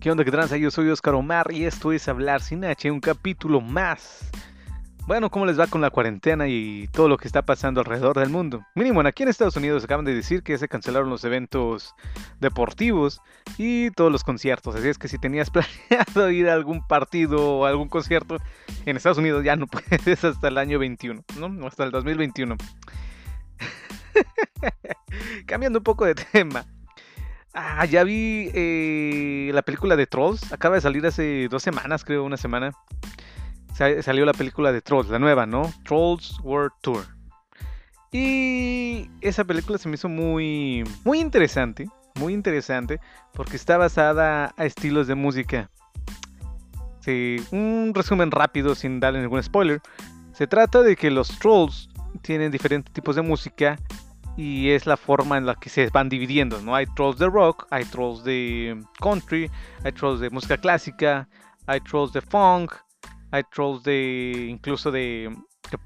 ¿Qué onda que tranza? Yo soy Oscar Omar y esto es Hablar sin H, un capítulo más. Bueno, ¿cómo les va con la cuarentena y todo lo que está pasando alrededor del mundo? Mínimo, aquí en Estados Unidos acaban de decir que se cancelaron los eventos deportivos y todos los conciertos. Así es que si tenías planeado ir a algún partido o algún concierto en Estados Unidos ya no puedes hasta el año 21, ¿no? Hasta el 2021. Cambiando un poco de tema. Ah, ya vi eh, la película de Trolls. Acaba de salir hace dos semanas, creo, una semana. salió la película de Trolls, la nueva, ¿no? Trolls World Tour. Y esa película se me hizo muy, muy interesante. Muy interesante. Porque está basada a estilos de música. Sí, un resumen rápido sin darle ningún spoiler. Se trata de que los trolls tienen diferentes tipos de música y es la forma en la que se van dividiendo, ¿no? Hay trolls de rock, hay trolls de country, hay trolls de música clásica, hay trolls de funk, hay trolls de incluso de,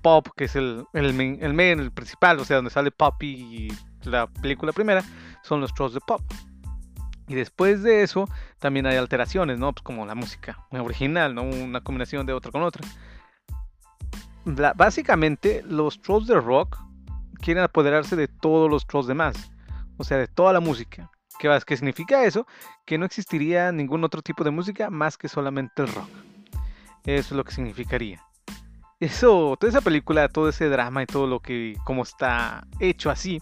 pop, que es el, el, el, el, principal, o sea, donde sale Poppy y la película primera, son los trolls de pop. Y después de eso también hay alteraciones, ¿no? Pues como la música original, ¿no? Una combinación de otra con otra. básicamente los trolls de rock quieren apoderarse de todos los trolls demás, o sea, de toda la música. ¿Qué, ¿Qué significa eso? Que no existiría ningún otro tipo de música más que solamente el rock. Eso es lo que significaría. Eso, toda esa película, todo ese drama y todo lo que, como está hecho así,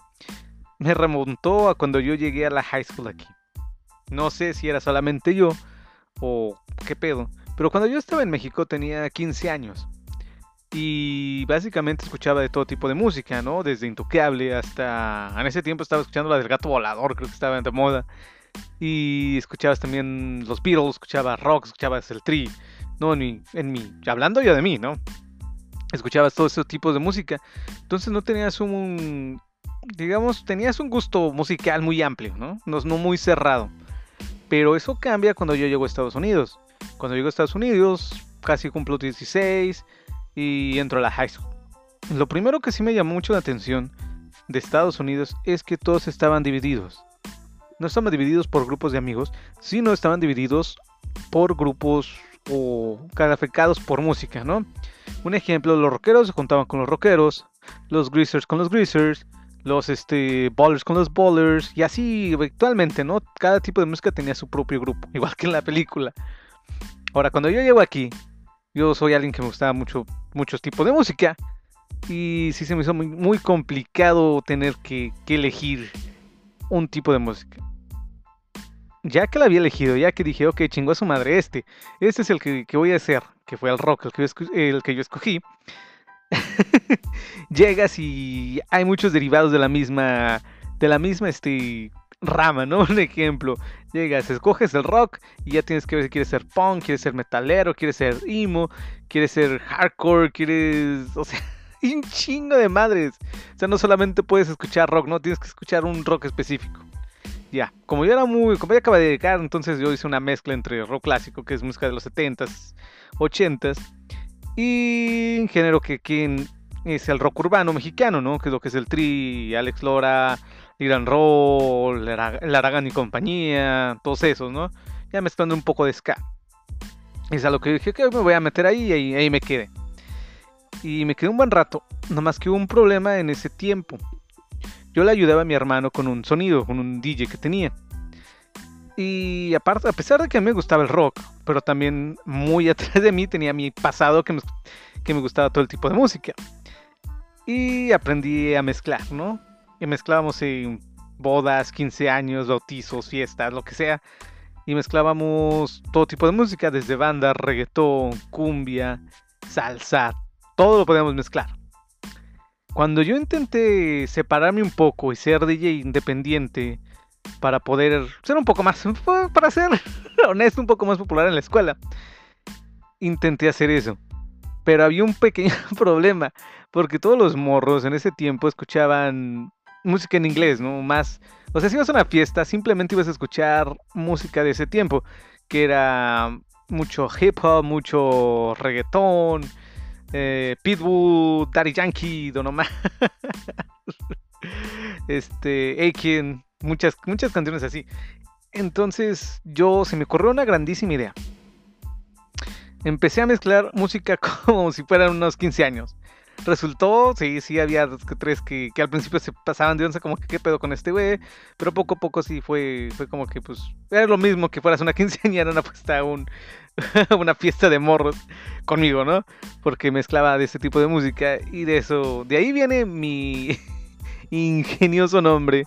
me remontó a cuando yo llegué a la high school aquí. No sé si era solamente yo o qué pedo, pero cuando yo estaba en México tenía 15 años y básicamente escuchaba de todo tipo de música, ¿no? Desde Intocable hasta... En ese tiempo estaba escuchando la del gato volador, creo que estaba de moda. Y escuchabas también los Beatles, escuchabas rock, escuchabas el Tri, ¿no? En mi, en. Hablando yo de mí, ¿no? Escuchabas todos esos tipos de música. Entonces no tenías un... Digamos, tenías un gusto musical muy amplio, ¿no? No, no muy cerrado. Pero eso cambia cuando yo llego a Estados Unidos. Cuando llego a Estados Unidos, casi cumplo 16 y entro a la high school. Lo primero que sí me llamó mucho la atención de Estados Unidos es que todos estaban divididos. No estaban divididos por grupos de amigos, sino estaban divididos por grupos o calificados por música, ¿no? Un ejemplo, los rockeros se juntaban con los rockeros, los greasers con los greasers, los este, ballers con los ballers, y así actualmente, ¿no? Cada tipo de música tenía su propio grupo, igual que en la película. Ahora, cuando yo llego aquí, yo soy alguien que me gustaba mucho muchos tipos de música. Y sí se me hizo muy, complicado tener que, elegir un tipo de música. Ya que la había elegido, ya que dije, ok, chingó a su madre este. Este es el que, voy a hacer, que fue el rock, el que yo, el que yo escogí. Llegas y hay muchos derivados de la misma, de la misma este, rama, ¿no? Un ejemplo, llegas, escoges el rock y ya tienes que ver si quieres ser punk, quieres ser metalero, quieres ser emo, quieres ser hardcore, quieres, o sea, un chingo de madres. O sea, no solamente puedes escuchar rock, no, tienes que escuchar un rock específico. Ya, como yo era muy, como ya acaba de llegar, entonces yo hice una mezcla entre rock clásico, que es música de los 70s, 80s, y un género que, que es el rock urbano mexicano, ¿no? Que es lo que es el Tri, Alex Lora, Irán Roll, el Aragán y compañía, todos esos, ¿no? Ya mezclando un poco de ska. Es a lo que dije que me voy a meter ahí y ahí, me quedé. Y me quedé un buen rato, nomás que hubo un problema en ese tiempo. Yo le ayudaba a mi hermano con un sonido, con un DJ que tenía. Y aparte, a pesar de que a mí me gustaba el rock, pero también muy atrás de mí tenía mi pasado que me, que me gustaba todo el tipo de música. Y aprendí a mezclar, ¿no? Y mezclábamos en bodas, 15 años, bautizos, fiestas, lo que sea. Y mezclábamos todo tipo de música, desde banda, reggaetón, cumbia, salsa, todo lo podíamos mezclar. Cuando yo intenté separarme un poco y ser DJ independiente para poder ser un poco más, para ser honesto, un poco más popular en la escuela, intenté hacer eso. Pero había un pequeño problema, porque todos los morros en ese tiempo escuchaban música en inglés, ¿no? Más, o sea, si ibas a una fiesta, simplemente ibas a escuchar música de ese tiempo, que era mucho hip hop, mucho reggaetón, eh, Pitbull, Daddy Yankee, Don Omar, este, Aiken, muchas, muchas canciones así. Entonces yo se me ocurrió una grandísima idea. Empecé a mezclar música como si fueran unos 15 años. Resultó, sí, sí, había dos que tres que, al principio se pasaban de once, como que qué pedo con este güey, pero poco a poco sí fue, fue como que pues era lo mismo que fueras una quinceañera, una fiesta, un, una fiesta de morros conmigo, ¿no? Porque mezclaba de ese tipo de música y de eso, de ahí viene mi ingenioso nombre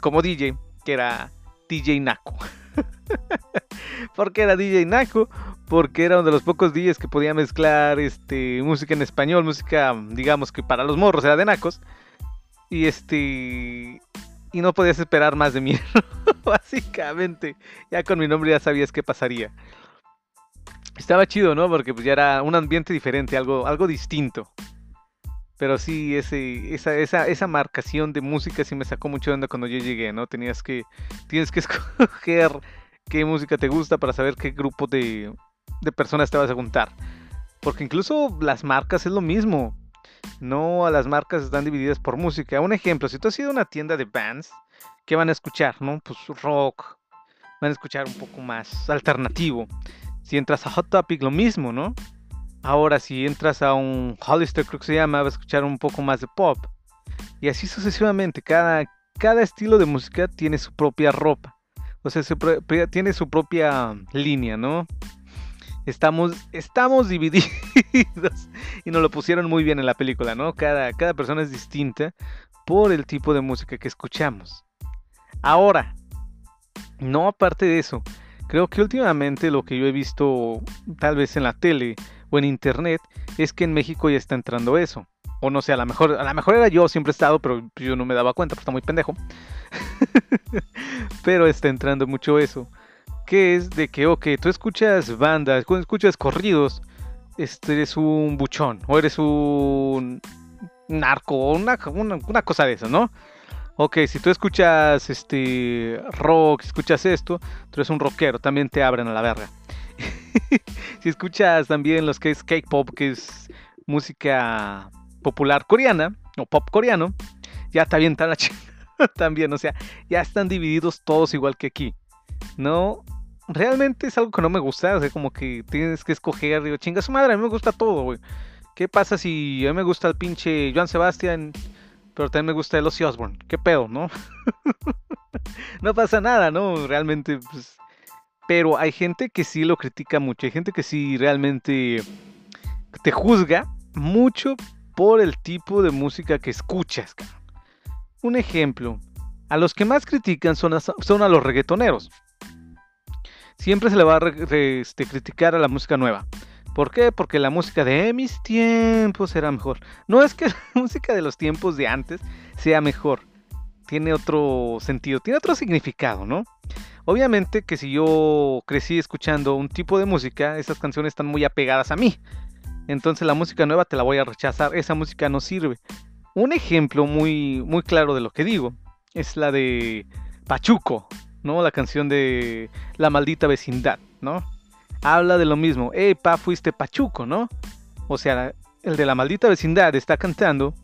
como DJ, que era DJ Naco. ¿Por qué era DJ Naco? Porque era uno de los pocos DJs que podía mezclar este, música en español, música, digamos que para los morros era de Nacos. Y este. Y no podías esperar más de mí, básicamente. Ya con mi nombre ya sabías qué pasaría. Estaba chido, ¿no? Porque pues ya era un ambiente diferente, algo, algo distinto. Pero sí, ese, esa, esa, esa marcación de música sí me sacó mucho de onda cuando yo llegué, ¿no? Tenías que, tienes que escoger qué música te gusta para saber qué grupo de, de personas te vas a juntar. Porque incluso las marcas es lo mismo. No a las marcas están divididas por música. Un ejemplo, si tú has ido a una tienda de bands, ¿qué van a escuchar? ¿No? Pues rock. Van a escuchar un poco más alternativo. Si entras a Hot Topic, lo mismo, ¿no? Ahora, si entras a un Hollister, creo que se llama, va a escuchar un poco más de pop. Y así sucesivamente. Cada, cada estilo de música tiene su propia ropa. O sea, tiene su propia línea, ¿no? Estamos, estamos divididos. y nos lo pusieron muy bien en la película, ¿no? Cada, cada persona es distinta por el tipo de música que escuchamos. Ahora, no aparte de eso, creo que últimamente lo que yo he visto tal vez en la tele o en internet es que en México ya está entrando eso. O no sé, a lo mejor, a lo mejor era yo, siempre he estado, pero yo no me daba cuenta, porque está muy pendejo. pero está entrando mucho eso. Que es de que, ok, tú escuchas bandas, escuchas corridos, este, eres un buchón, o eres un narco, o una, una, cosa de eso, ¿no? Ok, si tú escuchas este rock, escuchas esto, tú eres un rockero, también te abren a la verga. si escuchas también los que es K-pop, que es música popular coreana o pop coreano, ya está bien la también, o sea, ya están divididos todos igual que aquí. No, realmente es algo que no me gusta, o sea, como que tienes que escoger, digo, chinga su madre, a mí me gusta todo, güey. ¿Qué pasa si a mí me gusta el pinche Joan Sebastián, pero también me gusta el Ozzy Osbourne? ¿Qué pedo, no? no pasa nada, ¿no? Realmente, pues, pero hay gente que sí lo critica mucho, hay gente que sí realmente te juzga mucho por el tipo de música que escuchas. Un ejemplo, a los que más critican son a, son a los reggaetoneros. Siempre se le va a este, criticar a la música nueva. ¿Por qué? Porque la música de mis tiempos era mejor. No es que la música de los tiempos de antes sea mejor. Tiene otro sentido, tiene otro significado, ¿no? Obviamente que si yo crecí escuchando un tipo de música, esas canciones están muy apegadas a mí. Entonces la música nueva te la voy a rechazar, esa música no sirve. Un ejemplo muy, muy claro de lo que digo es la de Pachuco, ¿no? La canción de La maldita vecindad, ¿no? Habla de lo mismo, ¡Ey, pa, fuiste Pachuco, ¿no? O sea, el de la maldita vecindad está cantando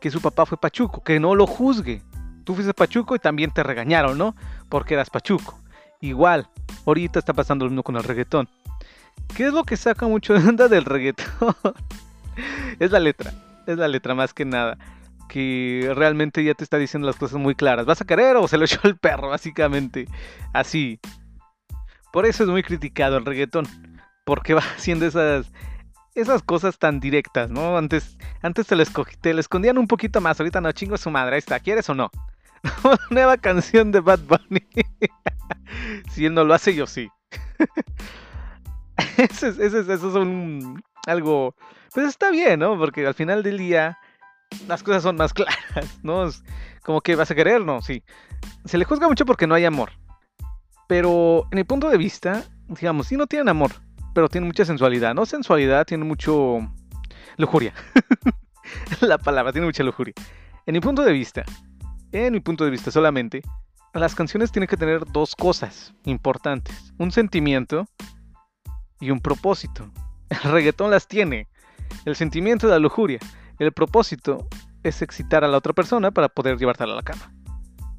que su papá fue Pachuco, que no lo juzgue. Tú fuiste Pachuco y también te regañaron, ¿no? Porque eras Pachuco. Igual, ahorita está pasando lo mismo con el reggaetón. ¿Qué es lo que saca mucho de onda del reggaetón? es la letra, es la letra más que nada. Que realmente ya te está diciendo las cosas muy claras. ¿Vas a querer o se lo echó el perro? Básicamente, así. Por eso es muy criticado el reggaetón. Porque va haciendo esas, esas cosas tan directas, ¿no? Antes, antes te, lo te lo escondían un poquito más. Ahorita no, chingo su madre. Ahí está, ¿quieres o no? Nueva canción de Bad Bunny. si él no lo hace, yo sí. eso, es, eso, es, un, algo... Pues está bien, ¿no? Porque al final del día las cosas son más claras, ¿no? como que vas a querer, ¿no? Sí. Se le juzga mucho porque no hay amor. Pero en mi punto de vista, digamos, sí no tienen amor, pero tienen mucha sensualidad. No sensualidad, tiene mucho lujuria. La palabra tiene mucha lujuria. En mi punto de vista, en mi punto de vista solamente, las canciones tienen que tener dos cosas importantes. Un sentimiento y un propósito. El reggaetón las tiene. El sentimiento de la lujuria. El propósito es excitar a la otra persona para poder llevártela a la cama.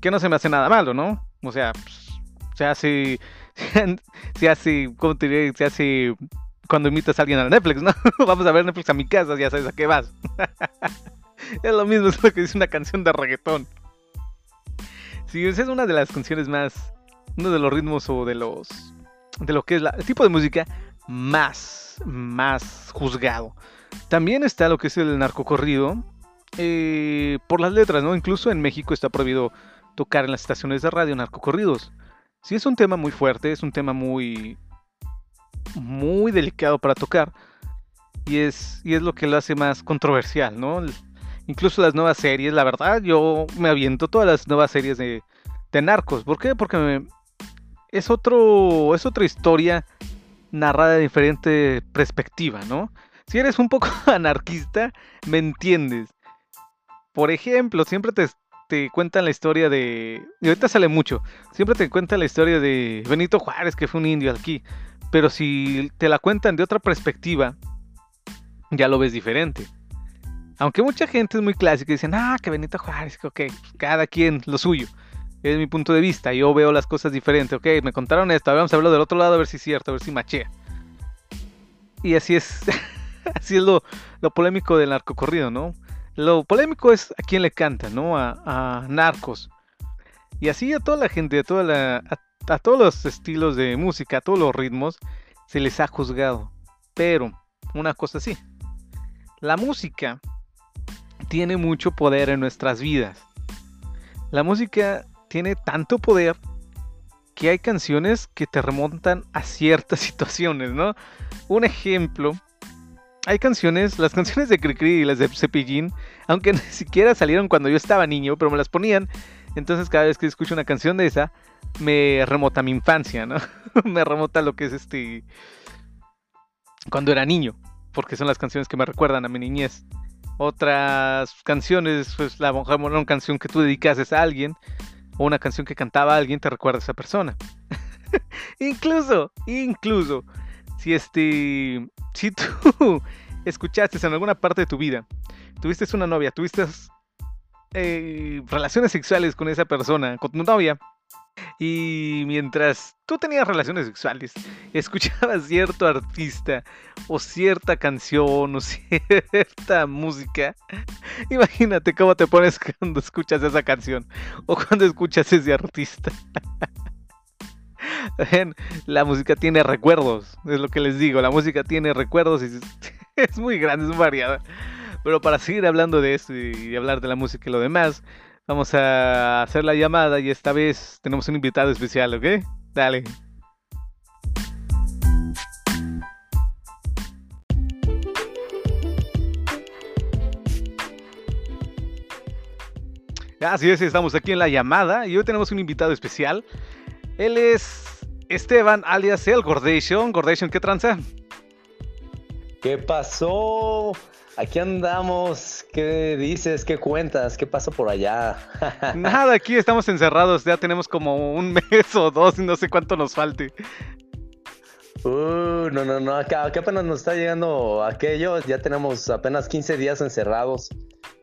Que no se me hace nada malo, ¿no? O sea, pues, Se hace, se hace, ¿cómo te diré? Se hace cuando invitas a alguien a Netflix, ¿no? Vamos a ver Netflix a mi casa, ya sabes a qué vas. es lo mismo, es lo que dice una canción de reggaetón. Sí, esa es una de las canciones más, uno de los ritmos o de los, de lo que es la, el tipo de música más, más juzgado. También está lo que es el narcocorrido, eh, por las letras, ¿no? Incluso en México está prohibido tocar en las estaciones de radio narcocorridos. Sí es un tema muy fuerte, es un tema muy, muy delicado para tocar. Y es, y es lo que lo hace más controversial, ¿no? Incluso las nuevas series, la verdad, yo me aviento todas las nuevas series de, de narcos. ¿Por qué? Porque es, otro, es otra historia narrada de diferente perspectiva, ¿no? Si eres un poco anarquista, me entiendes. Por ejemplo, siempre te, te cuentan la historia de... Y ahorita sale mucho. Siempre te cuentan la historia de Benito Juárez, que fue un indio aquí. Pero si te la cuentan de otra perspectiva, ya lo ves diferente. Aunque mucha gente es muy clásica y dicen, ah, que Benito Juárez, ok, cada quien lo suyo. Es mi punto de vista, yo veo las cosas diferentes, ok, me contaron esto, vamos a verlo del otro lado a ver si es cierto, a ver si machea. Y así es, así es lo, polémico del narcocorrido, ¿no? Lo polémico es a quién le canta, ¿no? A, narcos. Y así a toda la gente, a, toda la, a todos los estilos de música, a todos los ritmos, se les ha juzgado. Pero, una cosa sí, la música tiene mucho poder en nuestras vidas. La música tiene tanto poder que hay canciones que te remontan a ciertas situaciones, ¿no? Un ejemplo, hay canciones, las canciones de Cricri y las de Cepillín, aunque ni siquiera salieron cuando yo estaba niño, pero me las ponían. Entonces cada vez que escucho una canción de esa, me remota mi infancia, ¿no? me remota lo que es este... Cuando era niño, porque son las canciones que me recuerdan a mi niñez. Otras canciones, pues la una canción que tú dedicas a alguien, o una canción que cantaba alguien te recuerda a esa persona. incluso, incluso, si este, si tú escuchaste en alguna parte de tu vida, tuviste una novia, tuviste eh, relaciones sexuales con esa persona, con tu novia, y mientras tú tenías relaciones sexuales, escuchabas cierto artista o cierta canción o cierta música, imagínate cómo te pones cuando escuchas esa canción o cuando escuchas ese artista. La música tiene recuerdos, es lo que les digo, la música tiene recuerdos y es muy grande, es variada. Pero para seguir hablando de esto y hablar de la música y lo demás, Vamos a hacer la llamada y esta vez tenemos un invitado especial, ¿ok? Dale. Así es, estamos aquí en la llamada y hoy tenemos un invitado especial. Él es Esteban, alias El Gordation. Gordation, ¿qué tranza? ¿Qué pasó? Aquí andamos. ¿Qué dices? ¿Qué cuentas? ¿Qué pasa por allá? Nada, aquí estamos encerrados. Ya tenemos como un mes o dos y no sé cuánto nos falte. Uh, no, no, no. Acá, apenas nos está llegando aquello. Ya tenemos apenas 15 días encerrados.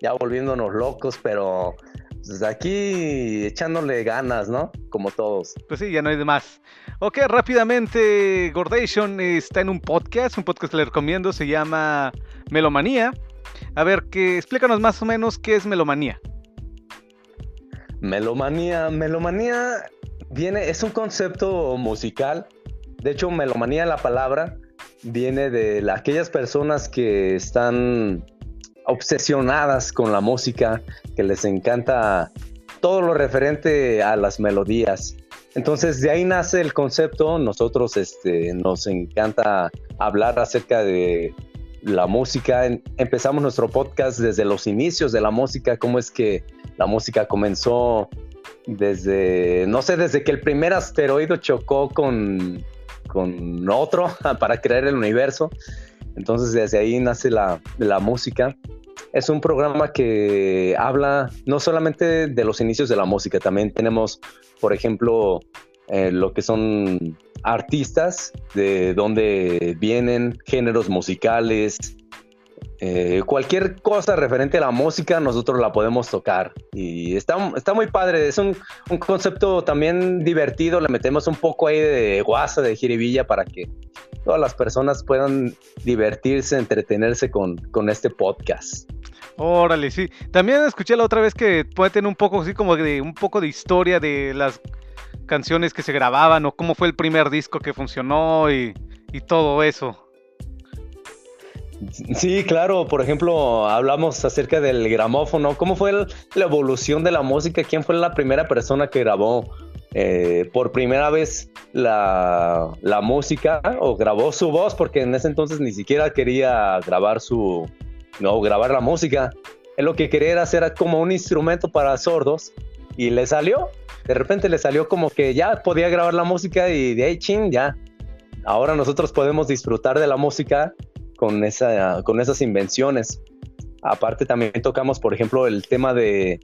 Ya volviéndonos locos, pero pues aquí echándole ganas, ¿no? Como todos. Pues sí, ya no hay de más. Ok, rápidamente, Gordation está en un podcast, un podcast que le recomiendo, se llama Melomanía. A ver, que explícanos más o menos qué es melomanía. Melomanía, melomanía viene, es un concepto musical. De hecho, melomanía, la palabra, viene de aquellas personas que están obsesionadas con la música, que les encanta todo lo referente a las melodías. Entonces de ahí nace el concepto, nosotros este, nos encanta hablar acerca de la música. Empezamos nuestro podcast desde los inicios de la música, cómo es que la música comenzó desde, no sé, desde que el primer asteroide chocó con, con otro para crear el universo. Entonces desde ahí nace la, la música. Es un programa que habla no solamente de los inicios de la música, también tenemos, por ejemplo, eh, lo que son artistas, de dónde vienen, géneros musicales, eh, cualquier cosa referente a la música, nosotros la podemos tocar. Y está, está muy padre, es un, concepto también divertido, le metemos un poco ahí de guasa, de jiribilla, para que todas las personas puedan divertirse, entretenerse con, con este podcast. Órale, sí. También escuché la otra vez que puede tener un poco así como de un poco de historia de las canciones que se grababan o cómo fue el primer disco que funcionó y, y todo eso. Sí, claro, por ejemplo, hablamos acerca del gramófono, cómo fue la evolución de la música, quién fue la primera persona que grabó eh, por primera vez la, la, música o grabó su voz, porque en ese entonces ni siquiera quería grabar su, no, grabar la música. Él lo que quería era hacer como un instrumento para sordos y le salió, de repente le salió como que ya podía grabar la música y de ahí, ching, ya. Ahora nosotros podemos disfrutar de la música con, esa, con esas invenciones. Aparte también tocamos, por ejemplo, el tema de,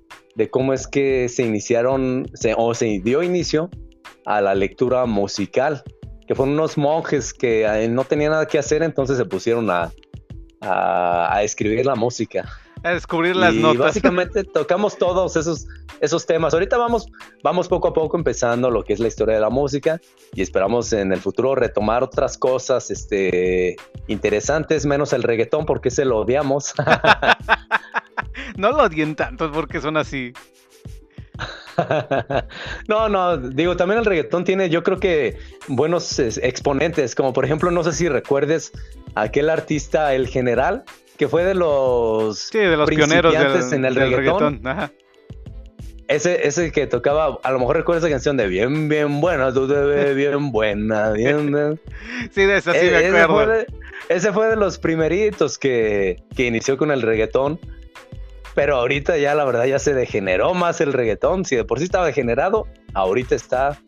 cómo es que se iniciaron o se dio inicio a la lectura musical, que fueron unos monjes que eh, no tenían nada que hacer, entonces se pusieron a, a, escribir la música. A descubrir las y notas. Básicamente tocamos todos esos, esos temas. Ahorita vamos, vamos poco a poco empezando lo que es la historia de la música y esperamos en el futuro retomar otras cosas este, interesantes, menos el reggaetón porque se lo odiamos. no lo odien tanto porque son así. no, no, digo, también el reggaetón tiene, yo creo que buenos exponentes, como por ejemplo, no sé si recuerdes aquel artista, el general, que fue de los, de los pioneros en el reggaetón. Ese, ese que tocaba, a lo mejor recuerdas esa canción de bien, bien buena, tú te ves bien buena, bien. sí, de esa sí me e, acuerdo. Ese fue de, los primeritos que, que inició con el reggaetón pero ahorita ya la verdad ya se degeneró más el reggaetón. Si de por sí estaba degenerado, ahorita está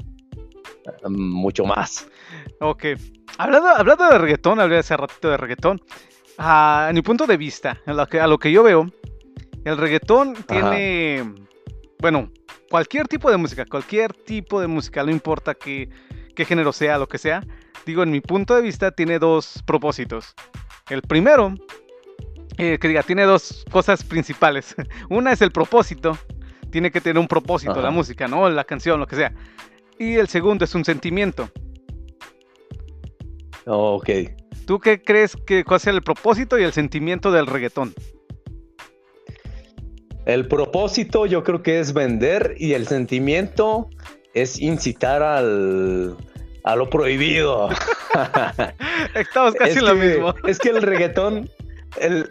um, mucho más. Ok. Hablando, hablando de reggaetón, hablé hace ratito de reggaetón. A mi punto de vista, a lo que, a lo que yo veo, el reggaetón tiene, bueno, cualquier tipo de música, cualquier tipo de música, no importa qué, qué género sea, lo que sea, digo, en mi punto de vista tiene dos propósitos. El primero eh, que diga, tiene dos cosas principales. Una es el propósito, tiene que tener un propósito la música, ¿no? La canción, lo que sea. Y el segundo es un sentimiento. ok. ¿Tú qué crees que cuál sea el propósito y el sentimiento del reggaetón? El propósito yo creo que es vender y el sentimiento es incitar al, a lo prohibido. Estamos casi en lo mismo. Es que el reggaetón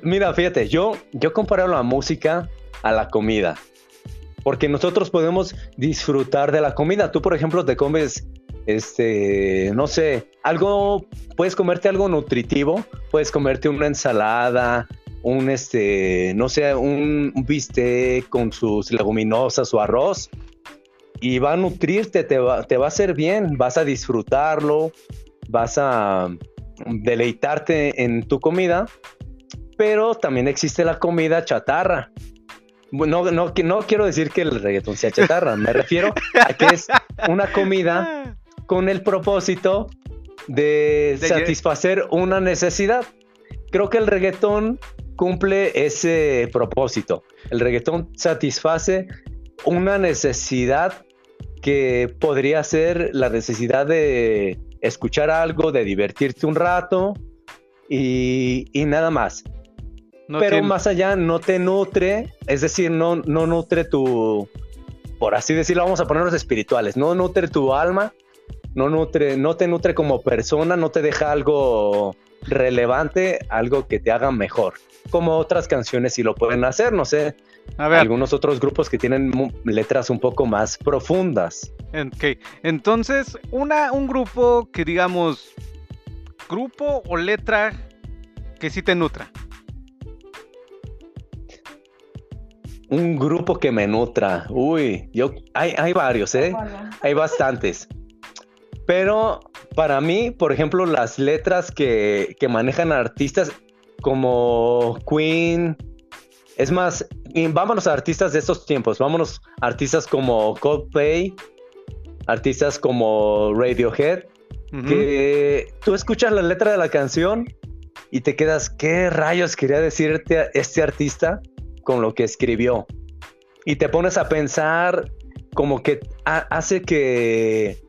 mira, fíjate, yo, yo comparo la música a la comida. Porque nosotros podemos disfrutar de la comida. Tú, por ejemplo, te comes, este, no sé, algo, puedes comerte algo nutritivo, puedes comerte una ensalada, un, este, no sé, un, bistec con sus leguminosas o arroz. Y va a nutrirte, te va, te va a hacer bien, vas a disfrutarlo, vas a deleitarte en tu comida pero también existe la comida chatarra. No, no, no quiero decir que el reggaetón sea chatarra, me refiero a que es una comida con el propósito de, satisfacer una necesidad. Creo que el reggaetón cumple ese propósito. El reggaetón satisface una necesidad que podría ser la necesidad de escuchar algo, de divertirte un rato y nada más pero más allá no te nutre, es decir, no, no nutre tu, por así decirlo, vamos a ponernos espirituales, no nutre tu alma, no, nutre, no te nutre como persona, no te deja algo relevante, algo que te haga mejor. Como otras canciones si lo pueden hacer, no sé. A ver. Algunos otros grupos que tienen letras un poco más profundas. Ok, entonces, una, un grupo que digamos, grupo o letra que sí te nutra. Un grupo que me nutra. Uy, yo hay, hay varios, ¿eh? Hay bastantes. Pero para mí, por ejemplo, las letras que, que manejan artistas como Queen, es más, vámonos a artistas de estos tiempos, vámonos a artistas como Coldplay, artistas como Radiohead, que tú escuchas la letra de la canción y te quedas, ¿qué rayos quería decirte este artista con lo que escribió? Y te pones a pensar como que hace que,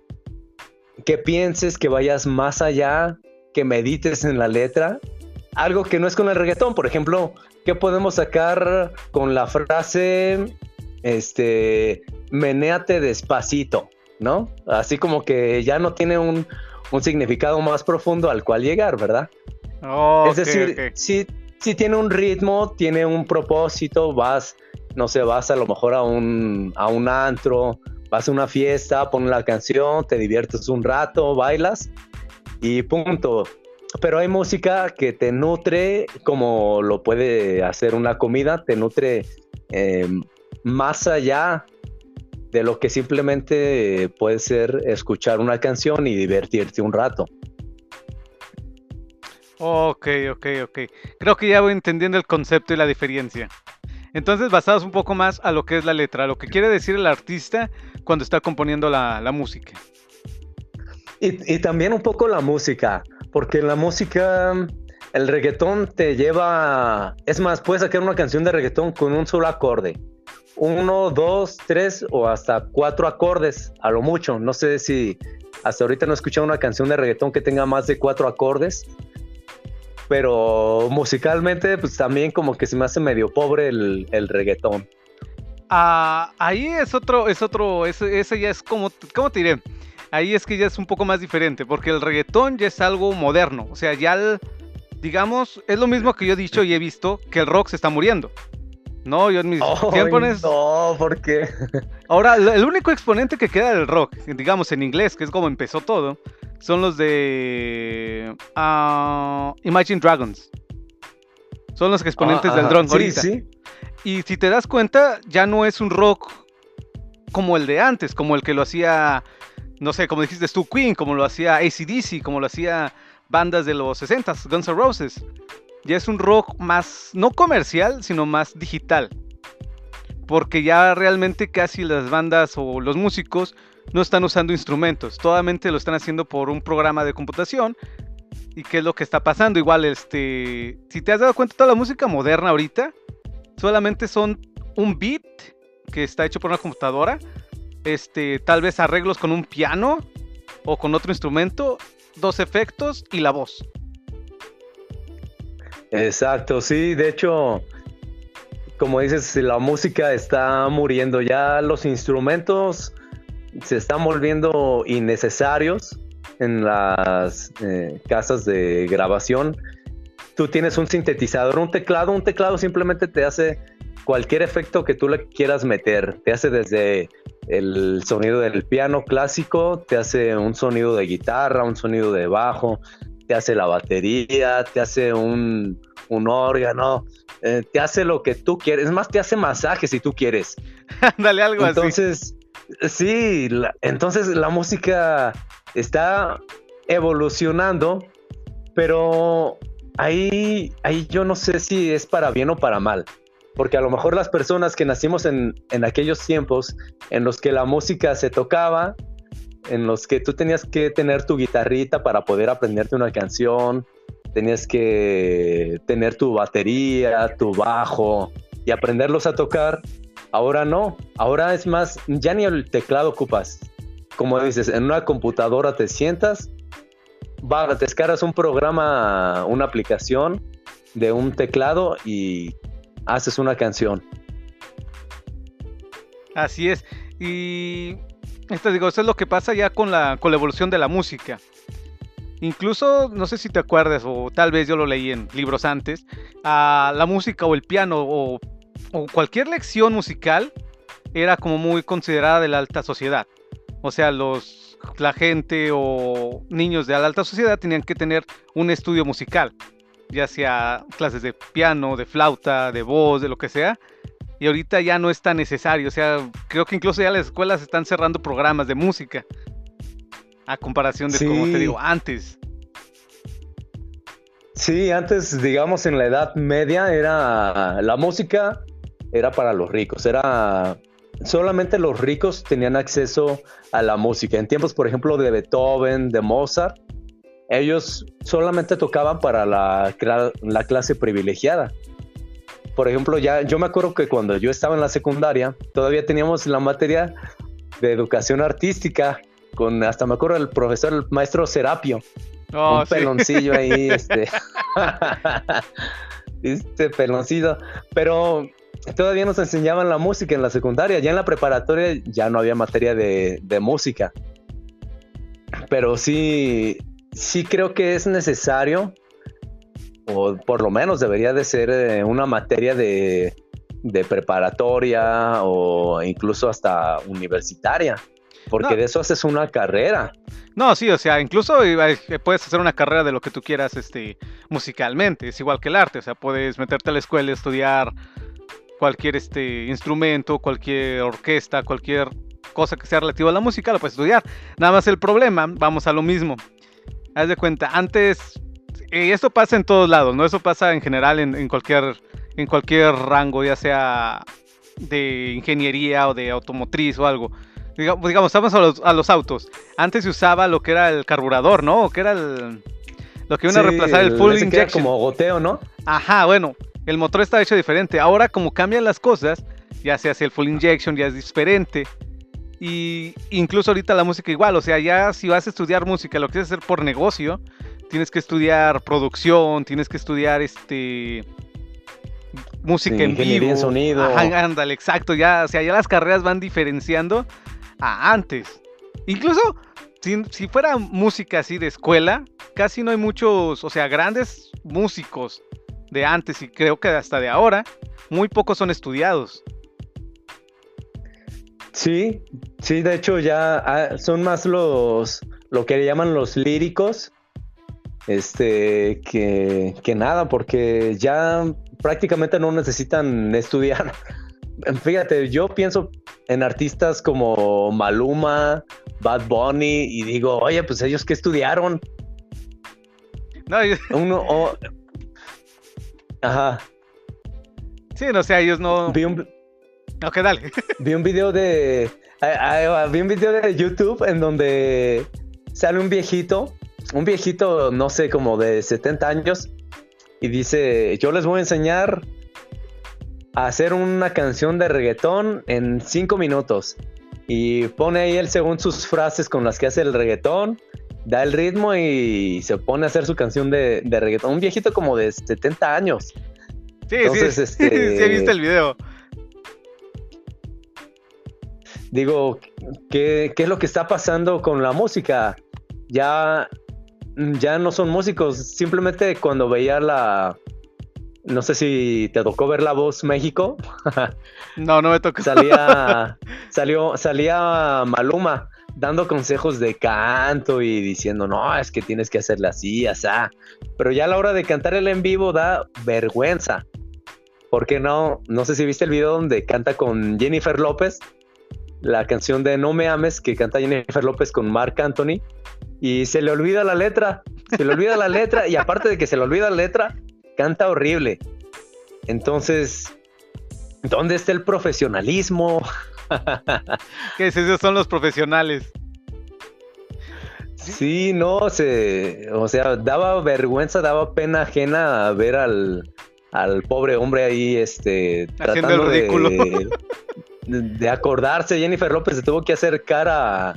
que pienses, que vayas más allá, que medites en la letra. Algo que no es con el reggaetón, por ejemplo, ¿qué podemos sacar con la frase, este, menéate despacito, ¿no? Así como que ya no tiene un, significado más profundo al cual llegar, ¿verdad? es decir, si, si tiene un ritmo, tiene un propósito, vas no sé, vas a lo mejor a un, a un antro, vas una fiesta, pones la canción, te diviertes un rato, bailas y punto. Pero hay música que te nutre como lo puede hacer una comida, te nutre em, más allá de lo que simplemente puede ser escuchar una canción y divertirte un rato. Ok, ok, ok. Creo que ya voy entendiendo el concepto y la diferencia. Entonces, basados un poco más a lo que es la letra, lo que quiere decir el artista cuando está componiendo la, música. Y, también un poco la música, porque la música, el reggaetón te lleva, es más, puedes sacar una canción de reggaetón con un solo acorde. Uno, dos, tres o hasta cuatro acordes, a lo mucho. No sé si hasta ahorita no he escuchado una canción de reggaetón que tenga más de cuatro acordes pero musicalmente pues también como que se me hace medio pobre el, el reggaetón. Ah, ahí es otro, es otro, ese, ya es como, ¿cómo te diré? Ahí es que ya es un poco más diferente, porque el reggaetón ya es algo moderno, o sea, ya, digamos, es lo mismo que yo he dicho y he visto, que el rock se está muriendo. No, yo en mis tiempos... No, ¿por qué? Ahora, el único exponente que queda del rock, digamos en inglés, que es como empezó todo, son los de uh, Imagine Dragons. Son los exponentes del ah, drone ahorita. Sí. Y si te das cuenta, ya no es un rock como el de antes, como el que lo hacía, no sé, como dijiste tú, Queen, como lo hacía ACDC, como lo hacía bandas de los 60, Guns N' Roses. Ya es un rock más, no comercial, sino más digital. Porque ya realmente casi las bandas o los músicos no están usando instrumentos, totalmente lo están haciendo por un programa de computación. ¿Y qué es lo que está pasando? Igual, este, si te has dado cuenta, toda la música moderna ahorita solamente son un beat que está hecho por una computadora, este, tal vez arreglos con un piano o con otro instrumento, dos efectos y la voz. Exacto, sí, de hecho, como dices, la música está muriendo, ya los instrumentos se están volviendo innecesarios en las eh, casas de grabación. Tú tienes un sintetizador, un teclado, un teclado simplemente te hace cualquier efecto que tú le quieras meter. Te hace desde el sonido del piano clásico, te hace un sonido de guitarra, un sonido de bajo, te hace la batería, te hace un, órgano, eh, te hace lo que tú quieres. Es más, te hace masaje si tú quieres. Dale algo Entonces, Sí, entonces la música está evolucionando, pero ahí, ahí yo no sé si es para bien o para mal. Porque a lo mejor las personas que nacimos en, en aquellos tiempos en los que la música se tocaba, en los que tú tenías que tener tu guitarrita para poder aprenderte una canción, tenías que tener tu batería, tu bajo y aprenderlos a tocar, Ahora no, ahora es más, ya ni el teclado ocupas. Como dices, en una computadora te sientas, va, descargas un programa, una aplicación de un teclado y haces una canción. Así es. Y esto digo, eso es lo que pasa ya con la, con la evolución de la música. Incluso, no sé si te acuerdas, o tal vez yo lo leí en libros antes, a la música o el piano o o cualquier lección musical era como muy considerada de la alta sociedad. O sea, los, la gente o niños de la alta sociedad tenían que tener un estudio musical, ya sea clases de piano, de flauta, de voz, de lo que sea. Y ahorita ya no es tan necesario. O sea, creo que incluso ya las escuelas están cerrando programas de música. A comparación de, como te digo, antes. Sí, antes, digamos, en la Edad Media era la música era para los ricos, era solamente los ricos tenían acceso a la música. En tiempos, por ejemplo, de Beethoven, de Mozart, ellos solamente tocaban para la, la clase privilegiada. Por ejemplo, ya yo me acuerdo que cuando yo estaba en la secundaria, todavía teníamos la materia de educación artística, con hasta me acuerdo el profesor, el maestro Serapio. Oh, un peloncillo ahí, este. este peloncillo. Pero todavía nos enseñaban la música en la secundaria. Ya en la preparatoria ya no había materia de, de música. Pero sí, sí creo que es necesario, o por lo menos debería de ser eh, una materia de, de preparatoria o incluso hasta universitaria, porque de eso haces una carrera. No, sí, o sea, incluso puedes hacer una carrera de lo que tú quieras este, musicalmente, es igual que el arte, o sea, puedes meterte a la escuela y estudiar cualquier este, instrumento, cualquier orquesta, cualquier cosa que sea relativa a la música, lo puedes estudiar. Nada más el problema, vamos a lo mismo. Haz de cuenta, antes, y esto pasa en todos lados, ¿no? Eso pasa en general en, cualquier, en cualquier rango, ya sea de ingeniería o de automotriz o algo. Digamos, digamos vamos a los, a los autos. Antes se usaba lo que era el carburador, ¿no? O que era el, lo que iba a reemplazar el full injection. como goteo, ¿no? Ajá, bueno, el motor está hecho diferente. Ahora, como cambian las cosas, ya se hace el full injection, ya es diferente. Y incluso ahorita la música igual, o sea, ya si vas a estudiar música, lo quieres hacer por negocio, tienes que estudiar producción, tienes que estudiar este música en vivo. En sonido. ándale, exacto, ya, o sea, ya las carreras van diferenciando a antes. Incluso si, si fuera música así de escuela, casi no hay muchos, o sea, grandes músicos de antes y creo que hasta de ahora, muy pocos son estudiados. Sí, sí, de hecho ya ah, son más los, lo que le llaman los líricos, este, que, que nada, porque ya prácticamente no necesitan estudiar. Fíjate, yo pienso en artistas como Maluma, Bad Bunny, y digo, oye, pues ellos que estudiaron. No, Uno, Ajá. Sí, no sé, ellos no. Ok, dale. Vi un video de. Vi un video de YouTube en donde sale un viejito, un viejito, no sé, como de 70 años, y dice: Yo les voy a enseñar a hacer una canción de reggaetón en 5 minutos. Y pone ahí él según sus frases con las que hace el reggaetón, da el ritmo y se pone a hacer su canción de, de reggaetón. Un viejito como de 70 años. Sí, sí, este... sí, he visto el video. digo, ¿qué, es lo que está pasando con la música? Ya, ya no son músicos, simplemente cuando veía la... No sé si te tocó ver La Voz México. no, no me tocó. Salía, salió, salía Maluma dando consejos de canto y diciendo, no, es que tienes que hacerla así, así. Pero ya a la hora de cantar el en vivo da vergüenza. ¿Por qué no? No sé si viste el video donde canta con Jennifer López la canción de No me ames que canta Jennifer López con Mark Anthony y se le olvida la letra, se le olvida la letra y aparte de que se le olvida la letra, canta horrible. Entonces, ¿dónde está el profesionalismo? ¿Qué es eso? Son los profesionales. Sí, no, se, o sea, daba vergüenza, daba pena ajena ver al, al pobre hombre ahí, este, Haciendo tratando el ridículo. de, de acordarse, Jennifer López se tuvo que acercar a,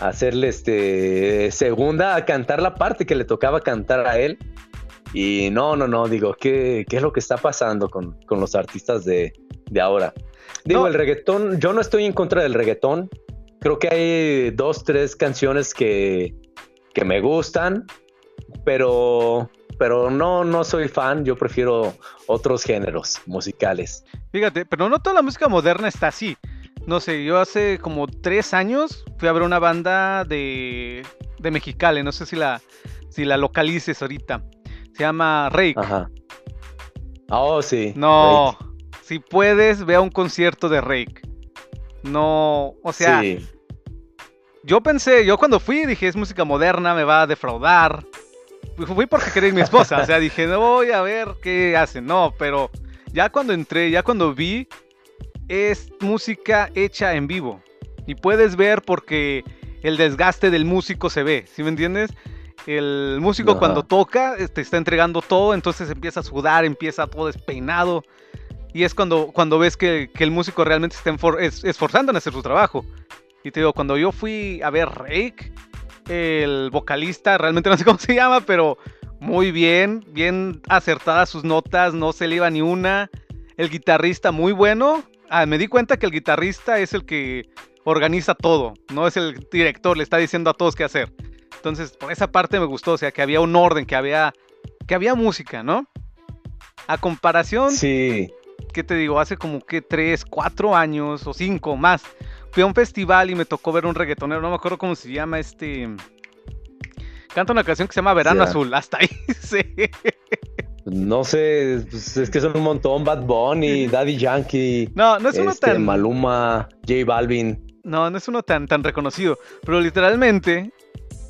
a hacerle este segunda a cantar la parte que le tocaba cantar a él. Y no, no, no, digo, ¿qué, qué es lo que está pasando con, los artistas de, ahora? Digo, el reggaetón, yo no estoy en contra del reggaetón. Creo que hay dos, tres canciones que, que me gustan, pero pero no, no soy fan, yo prefiero otros géneros musicales. Fíjate, pero no toda la música moderna está así. No sé, yo hace como tres años fui a ver una banda de, de Mexicali, no sé si la, si la localices ahorita. Se llama Rake. Ajá. Oh, sí. No, si puedes, ve a un concierto de Rake. No, o sea, yo pensé, yo cuando fui dije, es música moderna, me va a defraudar fui porque quería mi esposa, o sea, dije, no voy a ver qué hacen, no, pero ya cuando entré, ya cuando vi, es música hecha en vivo. Y puedes ver porque el desgaste del músico se ve, ¿sí me entiendes? El músico cuando toca te este, está entregando todo, entonces empieza a sudar, empieza todo despeinado. Y es cuando, cuando ves que, el músico realmente está esforzando en hacer su trabajo. Y te digo, cuando yo fui a ver Rake, el vocalista, realmente no sé cómo se llama, pero muy bien, bien acertadas sus notas, no se le iba ni una. El guitarrista muy bueno. Ah, me di cuenta que el guitarrista es el que organiza todo, no es el director, le está diciendo a todos qué hacer. Entonces, por esa parte me gustó, o sea, que había un orden, que había, que había música, ¿no? A comparación, sí. ¿Qué te digo? Hace como que 3, 4 años o 5 más, fui a un festival y me tocó ver un reggaetonero, no me acuerdo cómo se llama este... Canta una canción que se llama Verano Azul, hasta ahí, sí. No sé, pues, es que son un montón, Bad Bunny, Daddy Yankee. No, no es uno este, tan... Maluma, J Balvin. No, no es uno tan, tan reconocido, pero literalmente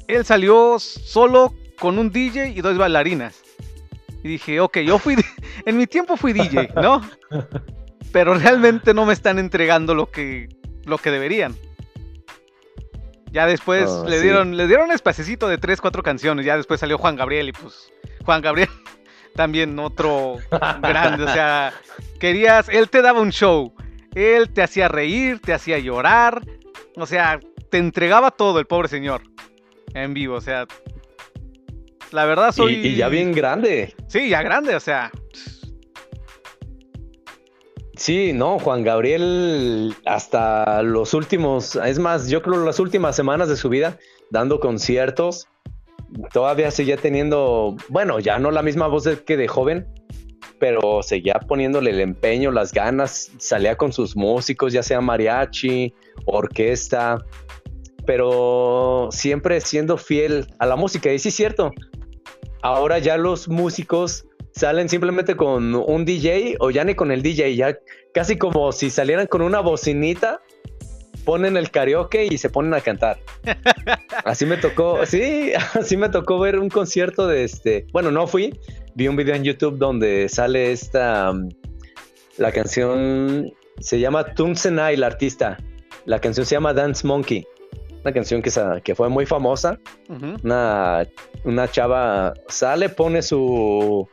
él salió solo con un DJ y dos bailarinas. Y dije, ok, yo fui, en mi tiempo fui DJ, ¿no? Pero realmente no me están entregando lo que, lo que deberían. Ya después oh, le dieron, le dieron un espacecito de tres, cuatro canciones. Ya después salió Juan Gabriel y pues Juan Gabriel también otro grande. O sea, querías, él te daba un show. Él te hacía reír, te hacía llorar. O sea, te entregaba todo el pobre señor en vivo. O sea, la verdad soy. Y, ya bien grande. Sí, ya grande, o sea. Sí, no, Juan Gabriel hasta los últimos, es más, yo creo las últimas semanas de su vida, dando conciertos, todavía seguía teniendo, bueno, ya no la misma voz que de joven, pero seguía poniéndole el empeño, las ganas, salía con sus músicos, ya sea mariachi, orquesta, pero siempre siendo fiel a la música. Y sí es cierto, ahora ya los músicos salen simplemente con un DJ o ya ni con el DJ, ya casi como si salieran con una bocinita, ponen el karaoke y se ponen a cantar. Así me tocó, sí, así me tocó ver un concierto de este, bueno, no fui, vi un video en YouTube donde sale esta, mm, la canción se llama Tunsenai, la artista. La canción se llama Dance Monkey una canción que, que fue muy famosa. una, una chava sale, pone su,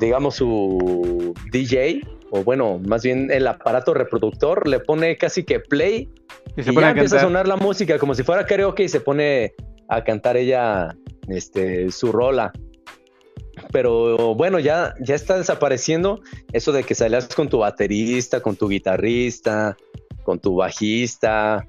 digamos, su DJ, o bueno, más bien el aparato reproductor, le pone casi que play y, ya empieza a sonar la música como si fuera karaoke y se pone a cantar ella este, su rola. Pero bueno, ya, ya está desapareciendo eso de que salías con tu baterista, con tu guitarrista, con tu bajista,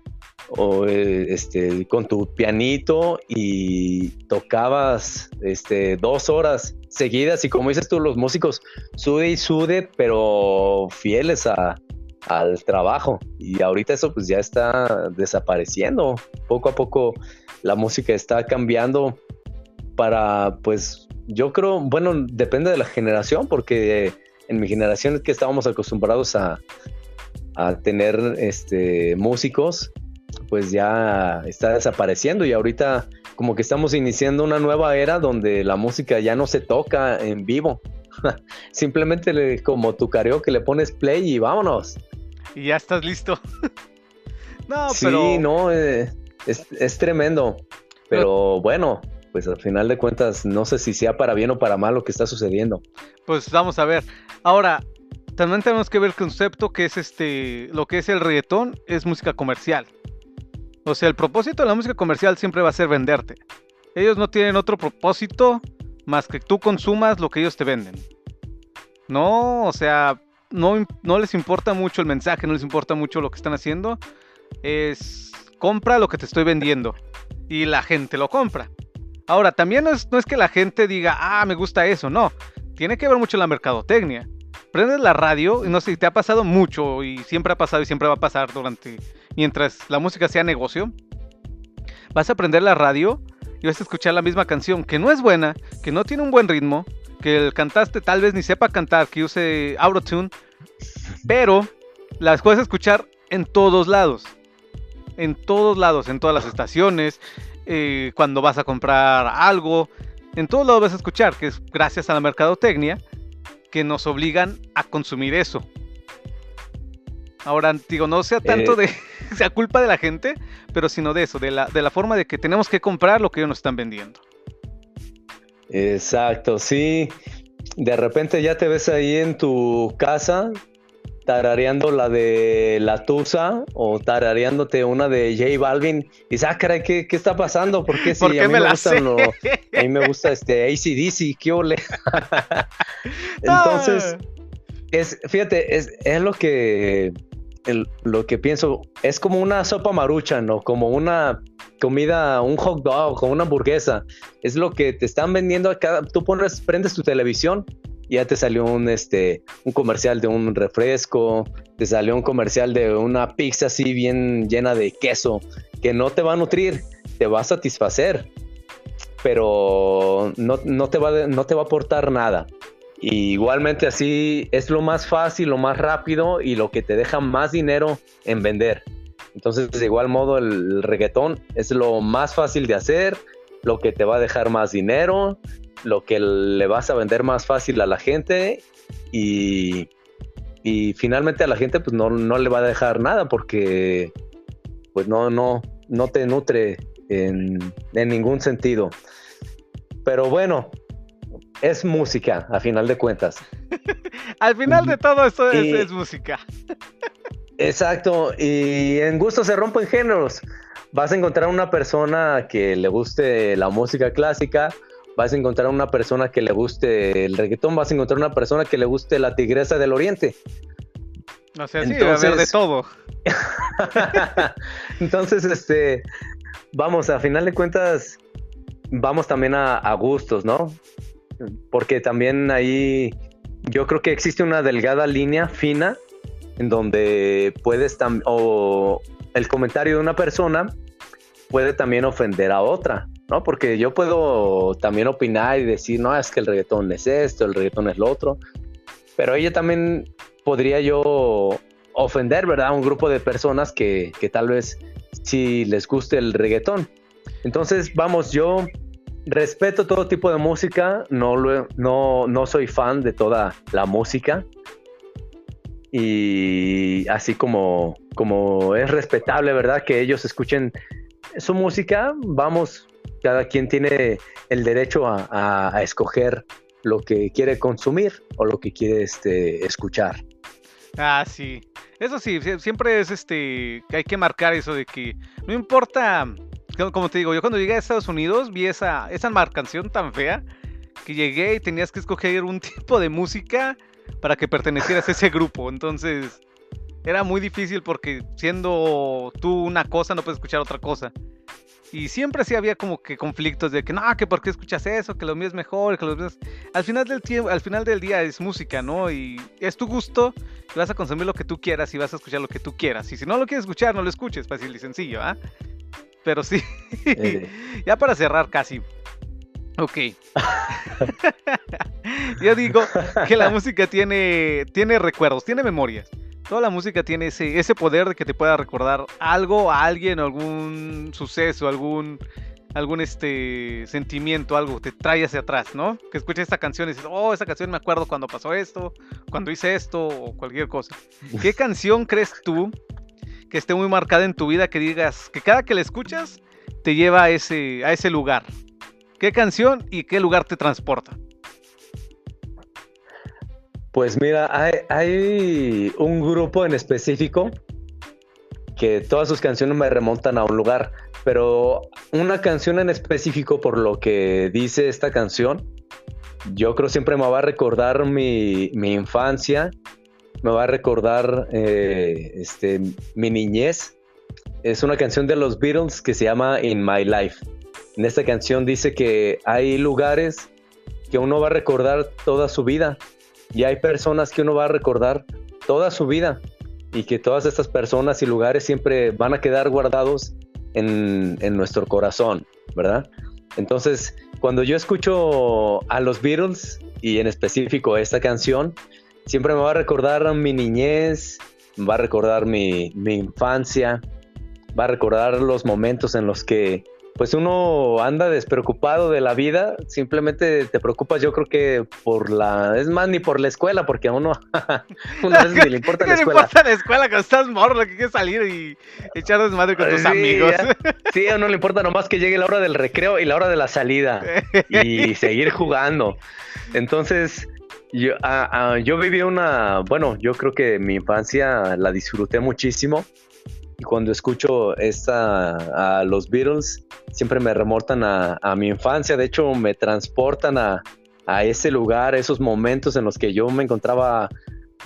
o eh, este, con tu pianito y tocabas este, dos horas seguidas y como dices tú, los músicos sude y sude, pero fieles al trabajo. Y ahorita eso pues ya está desapareciendo. Poco a poco la música está cambiando para pues yo creo, bueno, depende de la generación porque en mi generación es que estábamos acostumbrados a, a tener este, músicos pues ya está desapareciendo y ahorita como que estamos iniciando una nueva era donde la música ya no se toca en vivo. Simplemente como tu que le pones play y vámonos. Y ya estás listo. no, sí, no, eh, es, tremendo. Pero bueno, pues al final de cuentas no sé si sea para bien o para mal lo que está sucediendo. Pues vamos a ver. Ahora, también tenemos que ver el concepto que es este, lo que es el reggaetón, es música comercial. O sea, el propósito de la música comercial siempre va a ser venderte. Ellos no tienen otro propósito más que tú consumas lo que ellos te venden. No, o sea, no, no les importa mucho el mensaje, no les importa mucho lo que están haciendo. Es compra lo que te estoy vendiendo. Y la gente lo compra. Ahora, también no es, no es que la gente diga, ah, me gusta eso, no. Tiene que ver mucho la mercadotecnia. Prendes la radio, y no sé te ha pasado mucho, y siempre ha pasado y siempre va a pasar durante mientras la música sea negocio, vas a aprender la radio y vas a escuchar la misma canción, que no es buena, que no tiene un buen ritmo, que el cantante tal vez ni sepa cantar, que use autotune, pero las puedes escuchar en todos lados. En todos lados, en todas las estaciones, eh, cuando vas a comprar algo, en todos lados vas a escuchar, que es gracias a la mercadotecnia que nos obligan a consumir eso Ahora, digo, no sea tanto de, sea culpa de la gente, pero sino de eso, de la, de la forma de que tenemos que comprar lo que ellos nos están vendiendo. Exacto, sí. De repente ya te ves ahí en tu casa tarareando la de La Tusa o tarareándote una de J Balvin y dices, ah, caray, ¿qué, está pasando? Porque si a, mí me gusta a mí me gusta este ACDC, qué ole. Entonces, es, fíjate, es, es lo que lo que pienso, es como una sopa marucha, ¿no? Como una comida, un hot dog, como una hamburguesa. Es lo que te están vendiendo acá. Tú pones, prendes tu televisión ya te salió un, este, un comercial de un refresco, te salió un comercial de una pizza así bien llena de queso, que no te va a nutrir, te va a satisfacer, pero no, no te, va, no te va a aportar nada. igualmente así es lo más fácil, lo más rápido y lo que te deja más dinero en vender. Entonces, de igual modo, el reggaetón es lo más fácil de hacer, lo que te va a dejar más dinero, lo que le vas a vender más fácil a la gente y, y finalmente a la gente pues no, no, le va a dejar nada porque pues no, no, no te nutre en, en ningún sentido. Pero bueno, es música, a final de cuentas. Al final de todo esto es, música. exacto, y en gusto se rompen géneros. Vas a encontrar una persona que le guste la música clásica, vas a encontrar una persona que le guste el reggaetón, vas a encontrar una persona que le guste la tigresa del oriente. O sea, sí, a ver de todo. Entonces, este, vamos, a final de cuentas, vamos también a, gustos, ¿no? Porque también ahí yo creo que existe una delgada línea fina en donde puedes o el comentario de una persona puede también ofender a otra. ¿No? Porque yo puedo también opinar y decir, no, es que el reggaetón es esto, el reggaetón es lo otro, pero ella también podría yo ofender, ¿verdad? A un grupo de personas que, tal vez sí les guste el reggaetón. Entonces, vamos, yo respeto todo tipo de música, no, no, no soy fan de toda la música. Y así como, como es respetable, ¿verdad? Que ellos escuchen su música, vamos, cada quien tiene el derecho a, escoger lo que quiere consumir o lo que quiere este, escuchar. Ah, sí. Eso sí, siempre es este. Hay que marcar eso de que no importa. Como te digo, yo cuando llegué a Estados Unidos vi esa, esa marcación tan fea que llegué y tenías que escoger un tipo de música para que pertenecieras a ese grupo. Entonces era muy difícil porque siendo tú una cosa no puedes escuchar otra cosa. Y siempre sí había como que conflictos de que no, que por qué escuchas eso, que lo mío es mejor, que lo mío es... Al final del tiempo, al final del día es música, ¿no? Y es tu gusto, y vas a consumir lo que tú quieras y vas a escuchar lo que tú quieras. Y si no lo quieres escuchar, no lo escuches, fácil y sencillo, ¿ah? Pero sí, eh. ya para cerrar casi. Ok. Yo digo que la música tiene, tiene recuerdos, tiene memorias. Toda la música tiene ese, ese poder de que te pueda recordar algo, a alguien, algún suceso, algún, algún este sentimiento, algo, te trae hacia atrás, ¿no? Que escuches esta canción y dices, oh, esa canción me acuerdo cuando pasó esto, cuando hice esto o cualquier cosa. ¿Qué canción crees tú que esté muy marcada en tu vida que digas que cada que la escuchas te lleva a ese, a ese lugar? ¿Qué canción y qué lugar te transporta? Pues mira, hay, un grupo en específico que todas sus canciones me remontan a un lugar, pero una canción en específico por lo que dice esta canción, yo creo siempre me va a recordar mi, infancia, me va a recordar eh, este, mi niñez. Es una canción de los Beatles que se llama In My Life. En esta canción dice que hay lugares que uno va a recordar toda su vida y hay personas que uno va a recordar toda su vida y que todas estas personas y lugares siempre van a quedar guardados en, nuestro corazón, ¿verdad? Entonces, cuando yo escucho a los Beatles y en específico esta canción, siempre me va a recordar mi niñez, va a recordar mi, mi infancia, va a recordar los momentos en los que pues uno anda despreocupado de la vida, simplemente te preocupas yo creo que por la, es más ni por la escuela, porque a uno, una vez ni le importa la escuela. le importa la escuela cuando estás morro, que quieres salir y echar desmadre con tus amigos. Sí, a uno le importa nomás que llegue la hora del recreo y la hora de la salida y seguir jugando. Entonces, yo, yo viví una, bueno, yo creo que mi infancia la disfruté muchísimo y cuando escucho esta, a los Beatles, siempre me remontan a, mi infancia. De hecho, me transportan a, ese lugar, esos momentos en los que yo me encontraba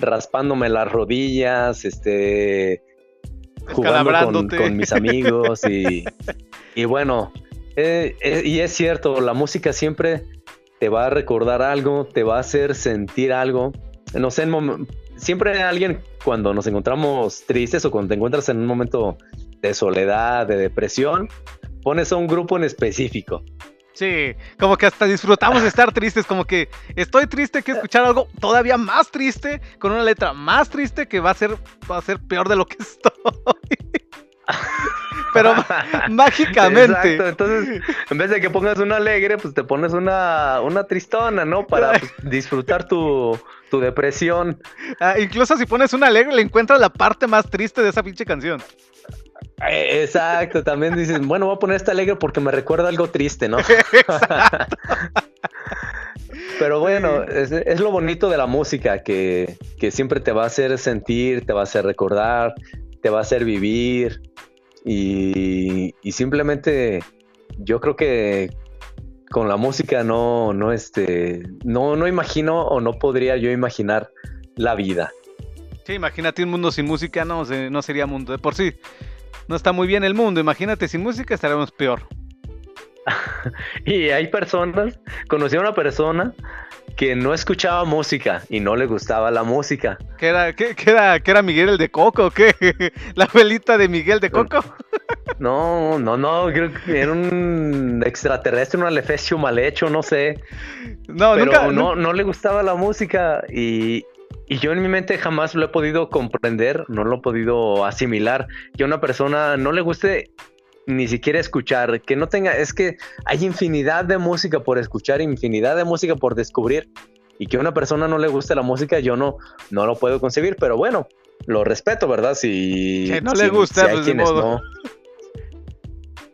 raspándome las rodillas, este, jugando con, mis amigos y, bueno, eh, eh, y es cierto, la música siempre te va a recordar algo, te va a hacer sentir algo. No sé, en siempre alguien cuando nos encontramos tristes o cuando te encuentras en un momento de soledad, de depresión, pones a un grupo en específico. Sí, como que hasta disfrutamos de estar tristes, como que estoy triste que escuchar algo todavía más triste, con una letra más triste que va a ser, va a ser peor de lo que estoy. Pero mágicamente. Exacto, entonces en vez de que pongas una alegre, pues te pones una, una tristona, ¿no? Para pues, disfrutar tu, tu depresión. Ah, incluso si pones una alegre, le encuentras la parte más triste de esa pinche canción. Exacto, también dices, bueno, voy a poner esta alegre porque me recuerda algo triste, ¿no? Pero bueno, es, lo bonito de la música, que, que, siempre te va a hacer sentir, te va a hacer recordar, te va a hacer vivir. Y, y simplemente yo creo que con la música no, no, este, no, no imagino o no podría yo imaginar la vida. Sí, imagínate un mundo sin música, no, no sería mundo. De por sí, no está muy bien el mundo. Imagínate, sin música estaríamos peor. y hay personas, conocí a una persona que no escuchaba música y no le gustaba la música. ¿Qué era, qué, era, qué era Miguel el de Coco? ¿Qué? ¿La velita de Miguel de Coco? No, no, no, creo que era un extraterrestre, un alefesio mal hecho, no sé. No, Pero no, no le gustaba la música y, y yo en mi mente jamás lo he podido comprender, no lo he podido asimilar. Que a una persona no le guste ni siquiera escuchar, que no tenga, es que hay infinidad de música por escuchar, infinidad de música por descubrir y que a una persona no le guste la música, yo no, no lo puedo concebir, pero bueno, lo respeto, ¿verdad? Si, que no le gusta, pues de modo.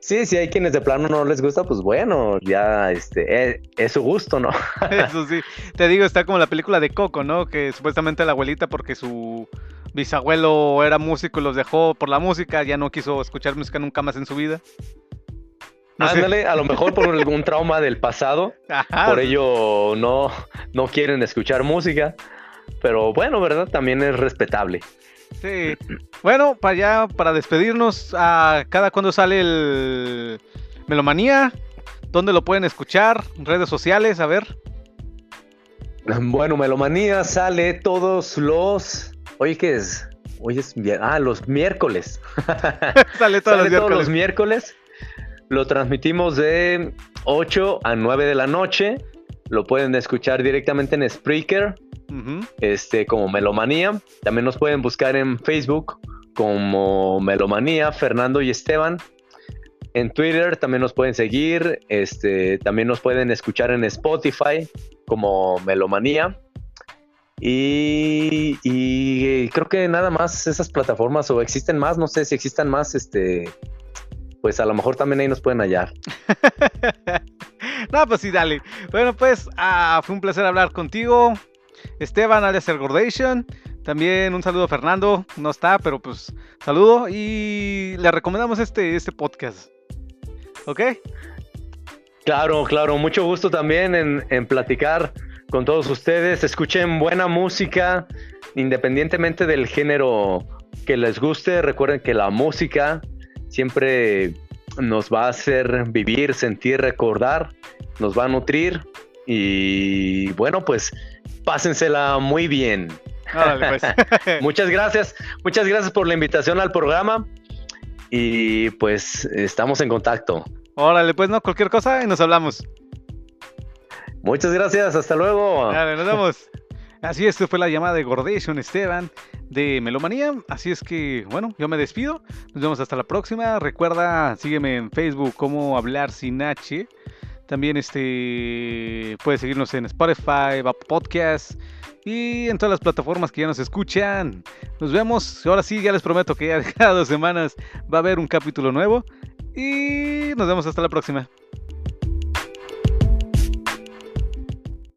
Sí, si hay quienes de plano no les gusta, pues bueno, ya este, es, es, su gusto, ¿no? Eso sí, te digo, está como la película de Coco, ¿no? Que supuestamente la abuelita, porque su bisabuelo era músico y los dejó por la música, ya no quiso escuchar música nunca más en su vida. Ándale, a lo mejor por algún trauma del pasado, por ello no, no quieren escuchar música, pero bueno, ¿verdad? También es respetable. Sí. Bueno, para ya, para despedirnos, a cada cuando sale el Melomanía, ¿dónde lo pueden escuchar? Redes sociales, a ver. Bueno, Melomanía sale todos los Oye, ¿qué es? Hoy es ah, los miércoles. Sale, todos, los, todos los miércoles. Lo transmitimos de 8 a 9 de la noche. Lo pueden escuchar directamente en Spreaker, este, como Melomanía. También nos pueden buscar en Facebook como Melomanía, Fernando y Esteban. En Twitter también nos pueden seguir. Este, también nos pueden escuchar en Spotify como Melomanía. Y, creo que nada más esas plataformas o existen más, no sé si existan más, este, pues a lo mejor también ahí nos pueden hallar. no, pues sí, dale. Bueno, pues ah, fue un placer hablar contigo, Esteban, alias El Gordation. También un saludo a Fernando, no está, pero pues saludo y le recomendamos este, este podcast. ¿Ok? Claro, claro, mucho gusto también en, en platicar con todos ustedes. Escuchen buena música, independientemente del género que les guste. Recuerden que la música siempre nos va a hacer vivir, sentir, recordar, nos va a nutrir. Y bueno, pues pásensela muy bien. Pues. muchas gracias, muchas gracias por la invitación al programa. Y pues estamos en contacto. Órale, pues no, cualquier cosa y nos hablamos. Muchas gracias, hasta luego. Dale, nos vemos. Así es, fue la llamada de Gordation Esteban de Melomanía. Así es que, bueno, yo me despido. Nos vemos hasta la próxima. Recuerda, sígueme en Facebook como Hablar Sin H. También este puedes seguirnos en Spotify, Podcast y en todas las plataformas que ya nos escuchan. Nos vemos. Ahora sí, ya les prometo que ya cada dos semanas va a haber un capítulo nuevo. Y nos vemos hasta la próxima.